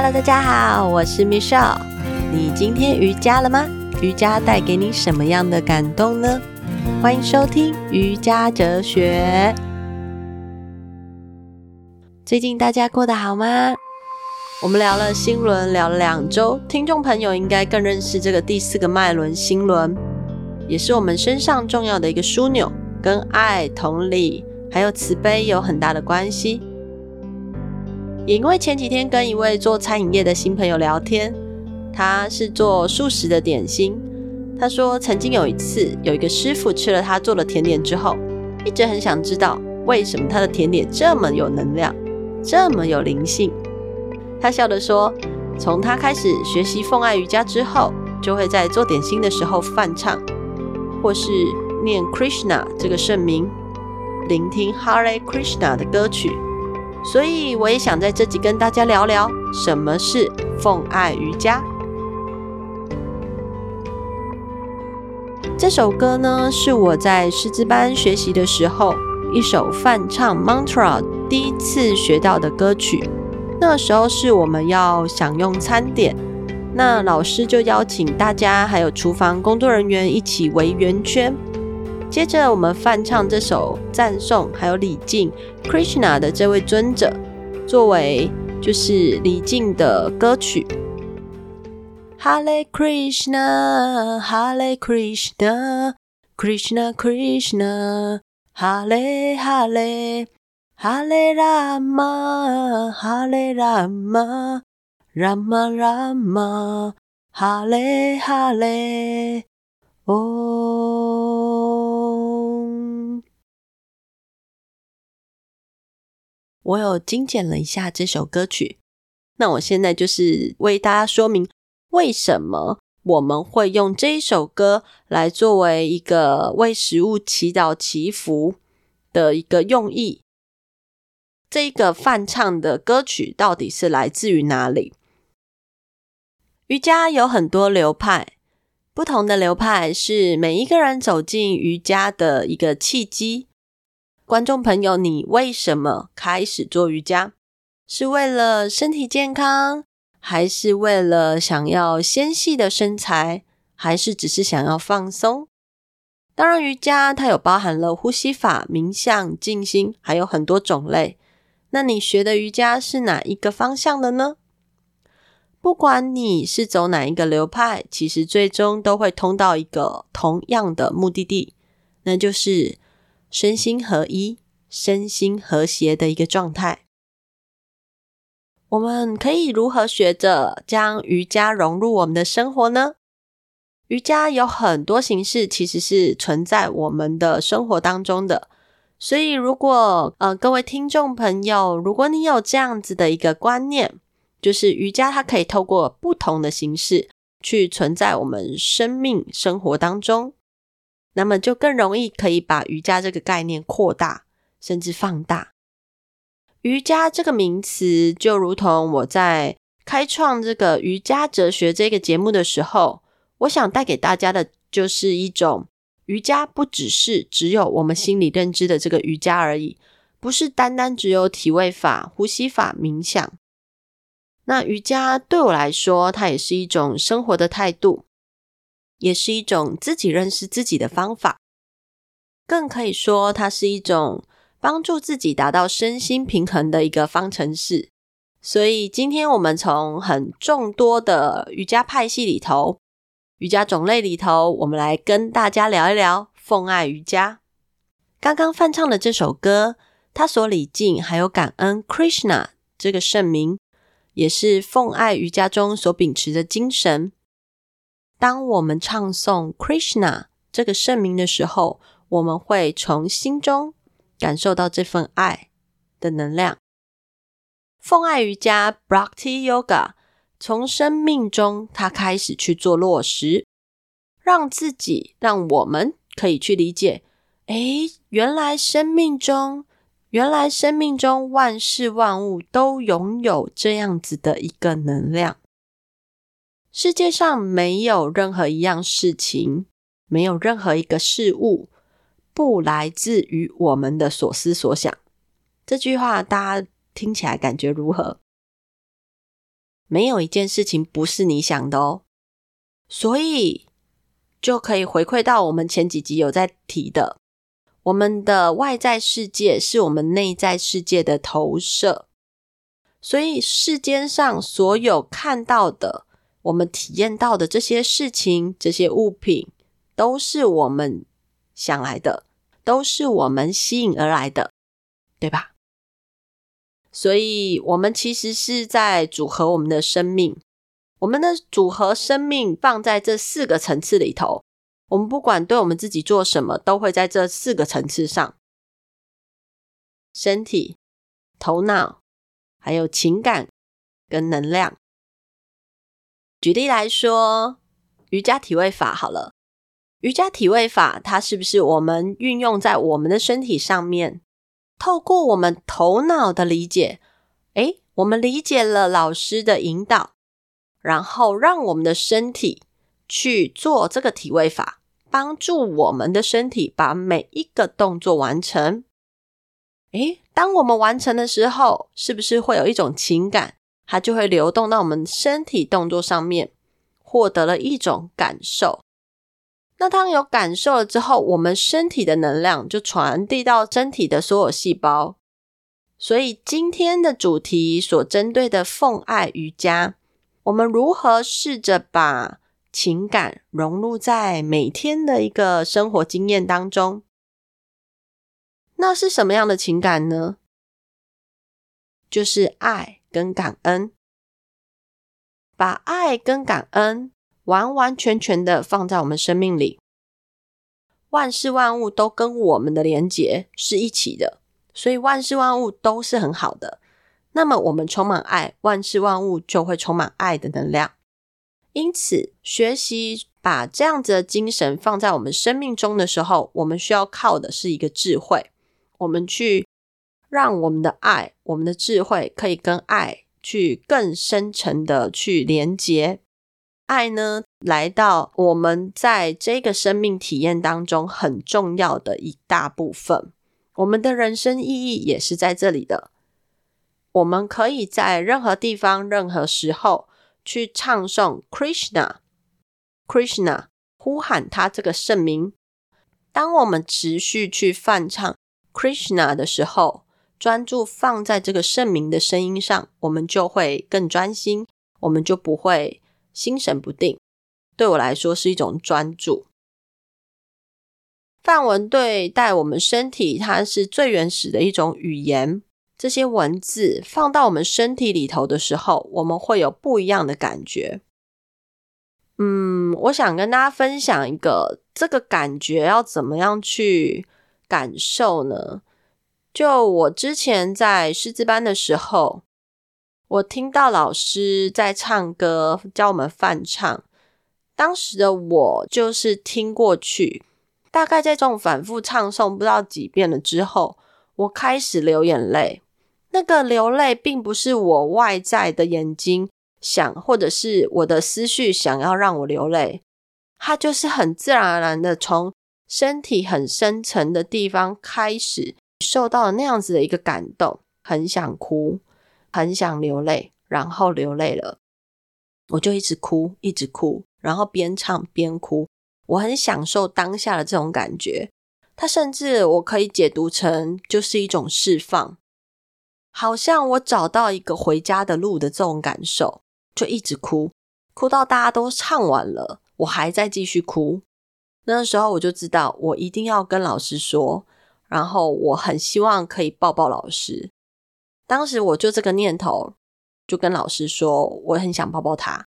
Hello，大家好，我是 Michelle。你今天瑜伽了吗？瑜伽带给你什么样的感动呢？欢迎收听瑜伽哲学。最近大家过得好吗？我们聊了心轮，聊了两周，听众朋友应该更认识这个第四个脉轮——心轮，也是我们身上重要的一个枢纽，跟爱、同理还有慈悲有很大的关系。也因为前几天跟一位做餐饮业的新朋友聊天，他是做素食的点心。他说，曾经有一次，有一个师傅吃了他做的甜点之后，一直很想知道为什么他的甜点这么有能量，这么有灵性。他笑着说，从他开始学习奉爱瑜伽之后，就会在做点心的时候泛唱，或是念 Krishna 这个圣名，聆听 Hare Krishna 的歌曲。所以我也想在这集跟大家聊聊什么是奉爱瑜伽。这首歌呢，是我在师资班学习的时候一首泛唱 mantra 第一次学到的歌曲。那时候是我们要享用餐点，那老师就邀请大家还有厨房工作人员一起围圆圈。接着，我们翻唱这首赞颂，还有礼敬 Krishna 的这位尊者，作为就是礼敬的歌曲。Hare Krishna，Hare Krishna，Krishna Krishna，Hare Hare，Hare Rama，Hare Rama，Rama Rama，Hare Hare，哦。我有精简了一下这首歌曲，那我现在就是为大家说明为什么我们会用这一首歌来作为一个为食物祈祷祈福的一个用意。这个梵唱的歌曲到底是来自于哪里？瑜伽有很多流派，不同的流派是每一个人走进瑜伽的一个契机。观众朋友，你为什么开始做瑜伽？是为了身体健康，还是为了想要纤细的身材，还是只是想要放松？当然，瑜伽它有包含了呼吸法、冥想、静心，还有很多种类。那你学的瑜伽是哪一个方向的呢？不管你是走哪一个流派，其实最终都会通到一个同样的目的地，那就是。身心合一、身心和谐的一个状态。我们可以如何学着将瑜伽融入我们的生活呢？瑜伽有很多形式，其实是存在我们的生活当中的。所以，如果呃各位听众朋友，如果你有这样子的一个观念，就是瑜伽它可以透过不同的形式去存在我们生命生活当中。那么就更容易可以把瑜伽这个概念扩大，甚至放大。瑜伽这个名词，就如同我在开创这个瑜伽哲学这个节目的时候，我想带给大家的就是一种瑜伽，不只是只有我们心里认知的这个瑜伽而已，不是单单只有体位法、呼吸法、冥想。那瑜伽对我来说，它也是一种生活的态度。也是一种自己认识自己的方法，更可以说它是一种帮助自己达到身心平衡的一个方程式。所以，今天我们从很众多的瑜伽派系里头、瑜伽种类里头，我们来跟大家聊一聊奉爱瑜伽。刚刚翻唱的这首歌，它所礼敬还有感恩 Krishna 这个圣名，也是奉爱瑜伽中所秉持的精神。当我们唱诵 Krishna 这个圣名的时候，我们会从心中感受到这份爱的能量。奉爱瑜伽 Bhakti Yoga 从生命中它开始去做落实，让自己让我们可以去理解：诶，原来生命中，原来生命中万事万物都拥有这样子的一个能量。世界上没有任何一样事情，没有任何一个事物不来自于我们的所思所想。这句话大家听起来感觉如何？没有一件事情不是你想的哦。所以就可以回馈到我们前几集有在提的，我们的外在世界是我们内在世界的投射。所以世间上所有看到的，我们体验到的这些事情、这些物品，都是我们想来的，都是我们吸引而来的，对吧？所以，我们其实是在组合我们的生命。我们的组合生命放在这四个层次里头，我们不管对我们自己做什么，都会在这四个层次上：身体、头脑。还有情感跟能量。举例来说，瑜伽体位法好了，瑜伽体位法它是不是我们运用在我们的身体上面？透过我们头脑的理解，诶，我们理解了老师的引导，然后让我们的身体去做这个体位法，帮助我们的身体把每一个动作完成。诶，当我们完成的时候，是不是会有一种情感？它就会流动到我们身体动作上面，获得了一种感受。那当有感受了之后，我们身体的能量就传递到身体的所有细胞。所以今天的主题所针对的奉爱瑜伽，我们如何试着把情感融入在每天的一个生活经验当中？那是什么样的情感呢？就是爱跟感恩，把爱跟感恩完完全全的放在我们生命里。万事万物都跟我们的连结是一起的，所以万事万物都是很好的。那么我们充满爱，万事万物就会充满爱的能量。因此，学习把这样子的精神放在我们生命中的时候，我们需要靠的是一个智慧。我们去让我们的爱、我们的智慧，可以跟爱去更深层的去连接。爱呢，来到我们在这个生命体验当中很重要的一大部分。我们的人生意义也是在这里的。我们可以在任何地方、任何时候去唱诵 Krishna，Krishna，呼喊他这个圣名。当我们持续去泛唱。Krishna 的时候，专注放在这个圣名的声音上，我们就会更专心，我们就不会心神不定。对我来说是一种专注。梵文对待我们身体，它是最原始的一种语言。这些文字放到我们身体里头的时候，我们会有不一样的感觉。嗯，我想跟大家分享一个这个感觉要怎么样去。感受呢？就我之前在师资班的时候，我听到老师在唱歌，教我们梵唱。当时的我就是听过去，大概在这种反复唱诵不知道几遍了之后，我开始流眼泪。那个流泪并不是我外在的眼睛想，或者是我的思绪想要让我流泪，它就是很自然而然的从。身体很深层的地方开始受到了那样子的一个感动，很想哭，很想流泪，然后流泪了，我就一直哭，一直哭，然后边唱边哭。我很享受当下的这种感觉，它甚至我可以解读成就是一种释放，好像我找到一个回家的路的这种感受，就一直哭，哭到大家都唱完了，我还在继续哭。那时候我就知道，我一定要跟老师说，然后我很希望可以抱抱老师。当时我就这个念头，就跟老师说，我很想抱抱他。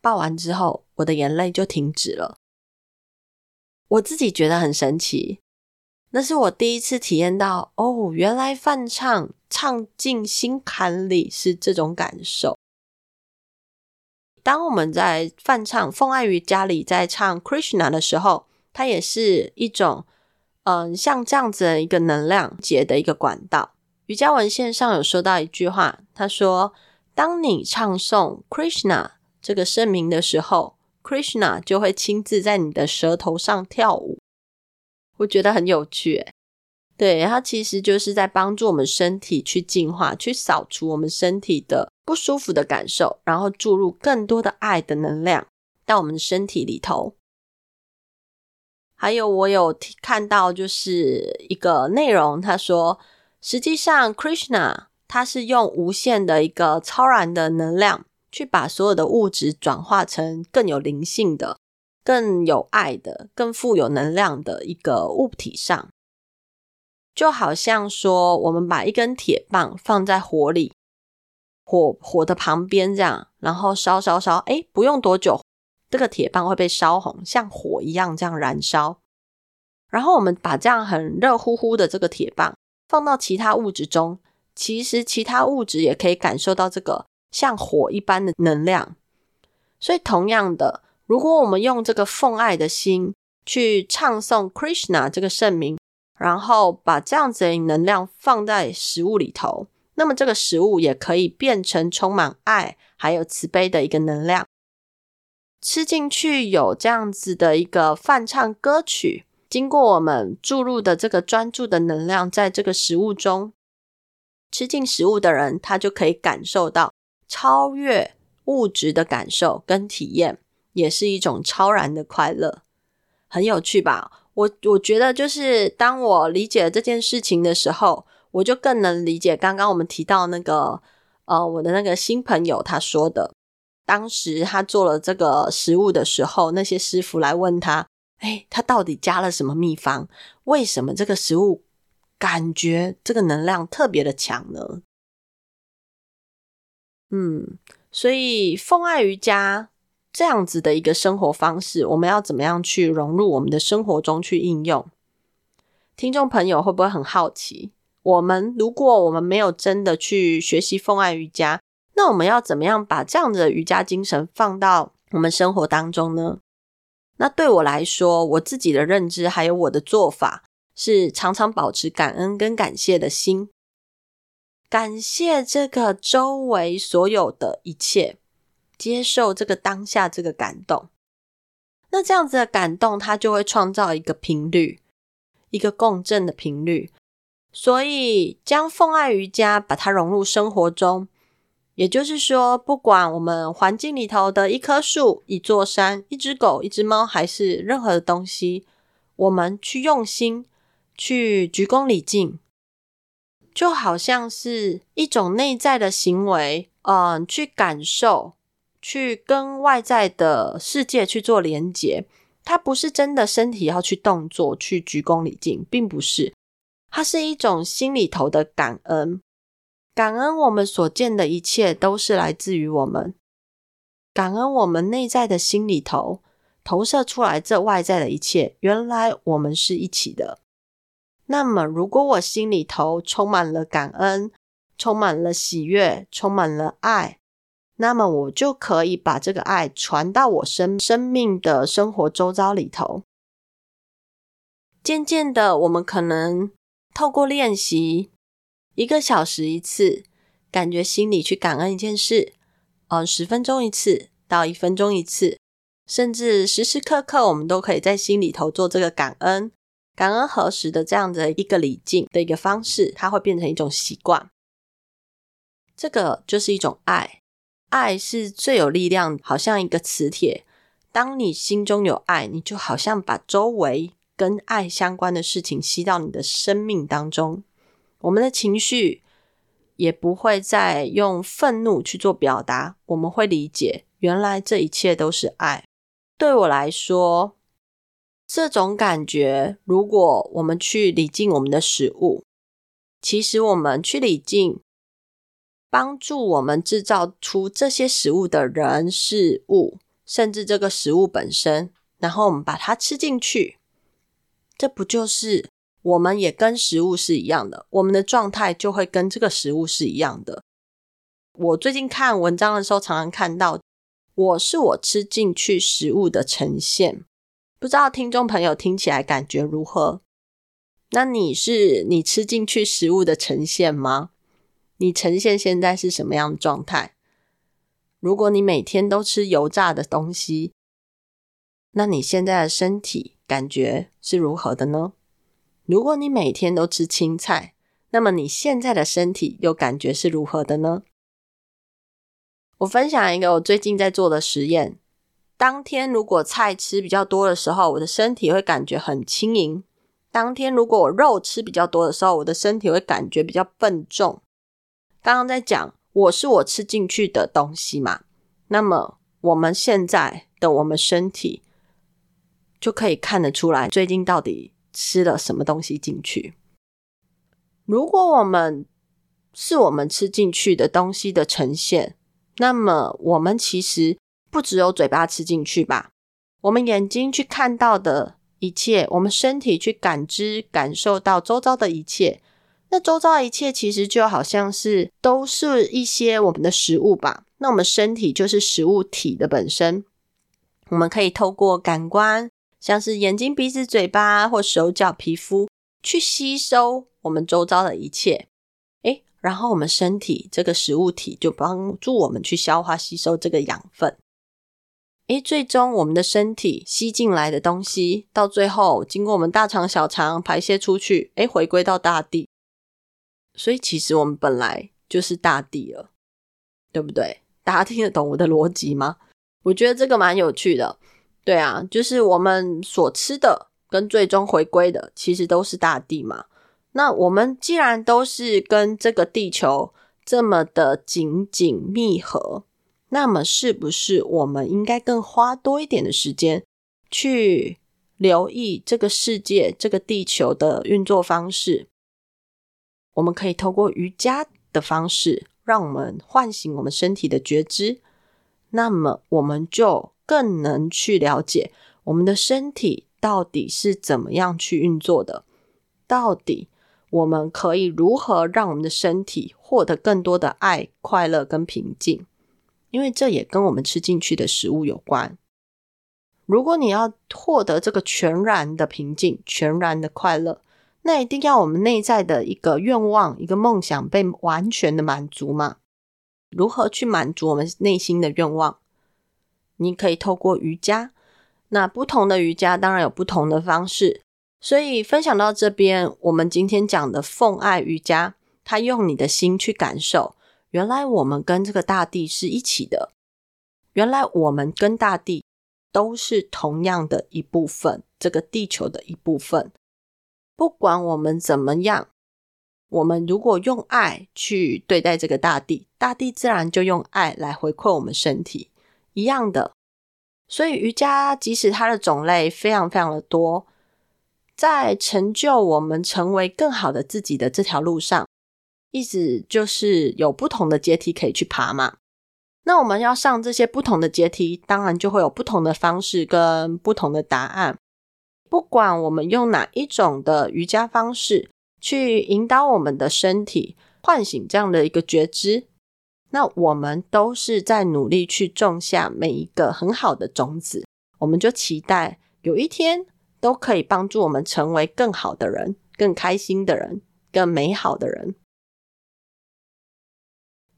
抱完之后，我的眼泪就停止了。我自己觉得很神奇，那是我第一次体验到，哦，原来梵唱唱进心坎里是这种感受。当我们在梵唱奉爱瑜家里在唱 Krishna 的时候，它也是一种，嗯，像这样子的一个能量结的一个管道。瑜伽文献上有说到一句话，他说：“当你唱诵 Krishna 这个圣名的时候，Krishna 就会亲自在你的舌头上跳舞。”我觉得很有趣，对，它其实就是在帮助我们身体去净化，去扫除我们身体的不舒服的感受，然后注入更多的爱的能量到我们的身体里头。还有，我有看到就是一个内容，他说，实际上 Krishna 他是用无限的一个超然的能量，去把所有的物质转化成更有灵性的、更有爱的、更富有能量的一个物体上。就好像说，我们把一根铁棒放在火里，火火的旁边这样，然后烧烧烧，诶，不用多久，这个铁棒会被烧红，像火一样这样燃烧。然后我们把这样很热乎乎的这个铁棒放到其他物质中，其实其他物质也可以感受到这个像火一般的能量。所以同样的，如果我们用这个奉爱的心去唱诵 Krishna 这个圣名。然后把这样子的能量放在食物里头，那么这个食物也可以变成充满爱还有慈悲的一个能量。吃进去有这样子的一个梵唱歌曲，经过我们注入的这个专注的能量，在这个食物中，吃进食物的人，他就可以感受到超越物质的感受跟体验，也是一种超然的快乐，很有趣吧？我我觉得，就是当我理解了这件事情的时候，我就更能理解刚刚我们提到那个呃，我的那个新朋友他说的，当时他做了这个食物的时候，那些师傅来问他，哎，他到底加了什么秘方？为什么这个食物感觉这个能量特别的强呢？嗯，所以奉爱瑜伽。这样子的一个生活方式，我们要怎么样去融入我们的生活中去应用？听众朋友会不会很好奇？我们如果我们没有真的去学习奉爱瑜伽，那我们要怎么样把这样的瑜伽精神放到我们生活当中呢？那对我来说，我自己的认知还有我的做法，是常常保持感恩跟感谢的心，感谢这个周围所有的一切。接受这个当下这个感动，那这样子的感动，它就会创造一个频率，一个共振的频率。所以，将奉爱瑜伽把它融入生活中，也就是说，不管我们环境里头的一棵树、一座山、一只狗、一只猫，还是任何的东西，我们去用心去鞠躬礼敬，就好像是一种内在的行为，嗯，去感受。去跟外在的世界去做连接，它不是真的身体要去动作去鞠躬礼敬，并不是，它是一种心里头的感恩，感恩我们所见的一切都是来自于我们，感恩我们内在的心里头投射出来这外在的一切，原来我们是一起的。那么，如果我心里头充满了感恩，充满了喜悦，充满了爱。那么我就可以把这个爱传到我生生命的生活周遭里头。渐渐的，我们可能透过练习一个小时一次，感觉心里去感恩一件事，呃，十分钟一次到一分钟一次，甚至时时刻刻，我们都可以在心里头做这个感恩、感恩何时的这样的一个礼敬的一个方式，它会变成一种习惯。这个就是一种爱。爱是最有力量，好像一个磁铁。当你心中有爱，你就好像把周围跟爱相关的事情吸到你的生命当中。我们的情绪也不会再用愤怒去做表达，我们会理解，原来这一切都是爱。对我来说，这种感觉，如果我们去理敬我们的食物，其实我们去理敬。帮助我们制造出这些食物的人事物，甚至这个食物本身，然后我们把它吃进去，这不就是我们也跟食物是一样的？我们的状态就会跟这个食物是一样的。我最近看文章的时候，常常看到我是我吃进去食物的呈现，不知道听众朋友听起来感觉如何？那你是你吃进去食物的呈现吗？你呈现现在是什么样的状态？如果你每天都吃油炸的东西，那你现在的身体感觉是如何的呢？如果你每天都吃青菜，那么你现在的身体又感觉是如何的呢？我分享一个我最近在做的实验。当天如果菜吃比较多的时候，我的身体会感觉很轻盈；当天如果我肉吃比较多的时候，我的身体会感觉比较笨重。刚刚在讲我是我吃进去的东西嘛，那么我们现在的我们身体就可以看得出来，最近到底吃了什么东西进去。如果我们是我们吃进去的东西的呈现，那么我们其实。不只有嘴巴吃进去吧，我们眼睛去看到的一切，我们身体去感知、感受到周遭的一切，那周遭一切其实就好像是都是一些我们的食物吧。那我们身体就是食物体的本身，我们可以透过感官，像是眼睛、鼻子、嘴巴或手脚、皮肤，去吸收我们周遭的一切。诶，然后我们身体这个食物体就帮助我们去消化、吸收这个养分。诶，最终我们的身体吸进来的东西，到最后经过我们大肠、小肠排泄出去，诶，回归到大地。所以其实我们本来就是大地了，对不对？大家听得懂我的逻辑吗？我觉得这个蛮有趣的。对啊，就是我们所吃的跟最终回归的，其实都是大地嘛。那我们既然都是跟这个地球这么的紧紧密合。那么，是不是我们应该更花多一点的时间去留意这个世界、这个地球的运作方式？我们可以透过瑜伽的方式，让我们唤醒我们身体的觉知。那么，我们就更能去了解我们的身体到底是怎么样去运作的。到底我们可以如何让我们的身体获得更多的爱、快乐跟平静？因为这也跟我们吃进去的食物有关。如果你要获得这个全然的平静、全然的快乐，那一定要我们内在的一个愿望、一个梦想被完全的满足嘛。如何去满足我们内心的愿望？你可以透过瑜伽。那不同的瑜伽当然有不同的方式。所以分享到这边，我们今天讲的奉爱瑜伽，它用你的心去感受。原来我们跟这个大地是一起的，原来我们跟大地都是同样的一部分，这个地球的一部分。不管我们怎么样，我们如果用爱去对待这个大地，大地自然就用爱来回馈我们身体，一样的。所以瑜伽即使它的种类非常非常的多，在成就我们成为更好的自己的这条路上。意思就是有不同的阶梯可以去爬嘛。那我们要上这些不同的阶梯，当然就会有不同的方式跟不同的答案。不管我们用哪一种的瑜伽方式去引导我们的身体，唤醒这样的一个觉知，那我们都是在努力去种下每一个很好的种子。我们就期待有一天都可以帮助我们成为更好的人、更开心的人、更美好的人。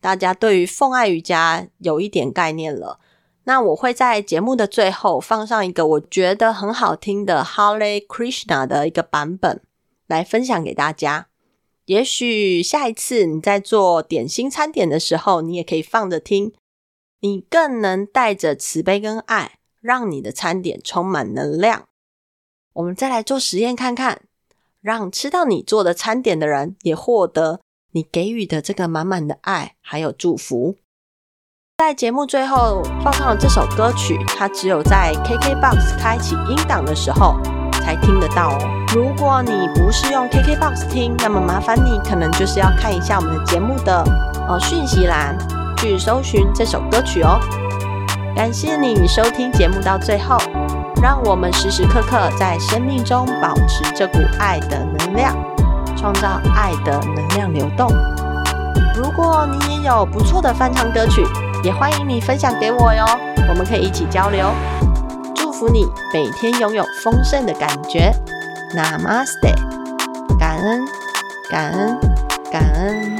大家对于奉爱瑜伽有一点概念了，那我会在节目的最后放上一个我觉得很好听的 Hare Krishna 的一个版本来分享给大家。也许下一次你在做点心餐点的时候，你也可以放着听，你更能带着慈悲跟爱，让你的餐点充满能量。我们再来做实验看看，让吃到你做的餐点的人也获得。你给予的这个满满的爱，还有祝福，在节目最后放上了这首歌曲，它只有在 KKBOX 开启音档的时候才听得到哦。如果你不是用 KKBOX 听，那么麻烦你可能就是要看一下我们的节目的呃讯息栏，去搜寻这首歌曲哦。感谢你收听节目到最后，让我们时时刻刻在生命中保持这股爱的能量。创造爱的能量流动。如果你也有不错的翻唱歌曲，也欢迎你分享给我哟，我们可以一起交流。祝福你每天拥有丰盛的感觉。Namaste，感恩，感恩，感恩。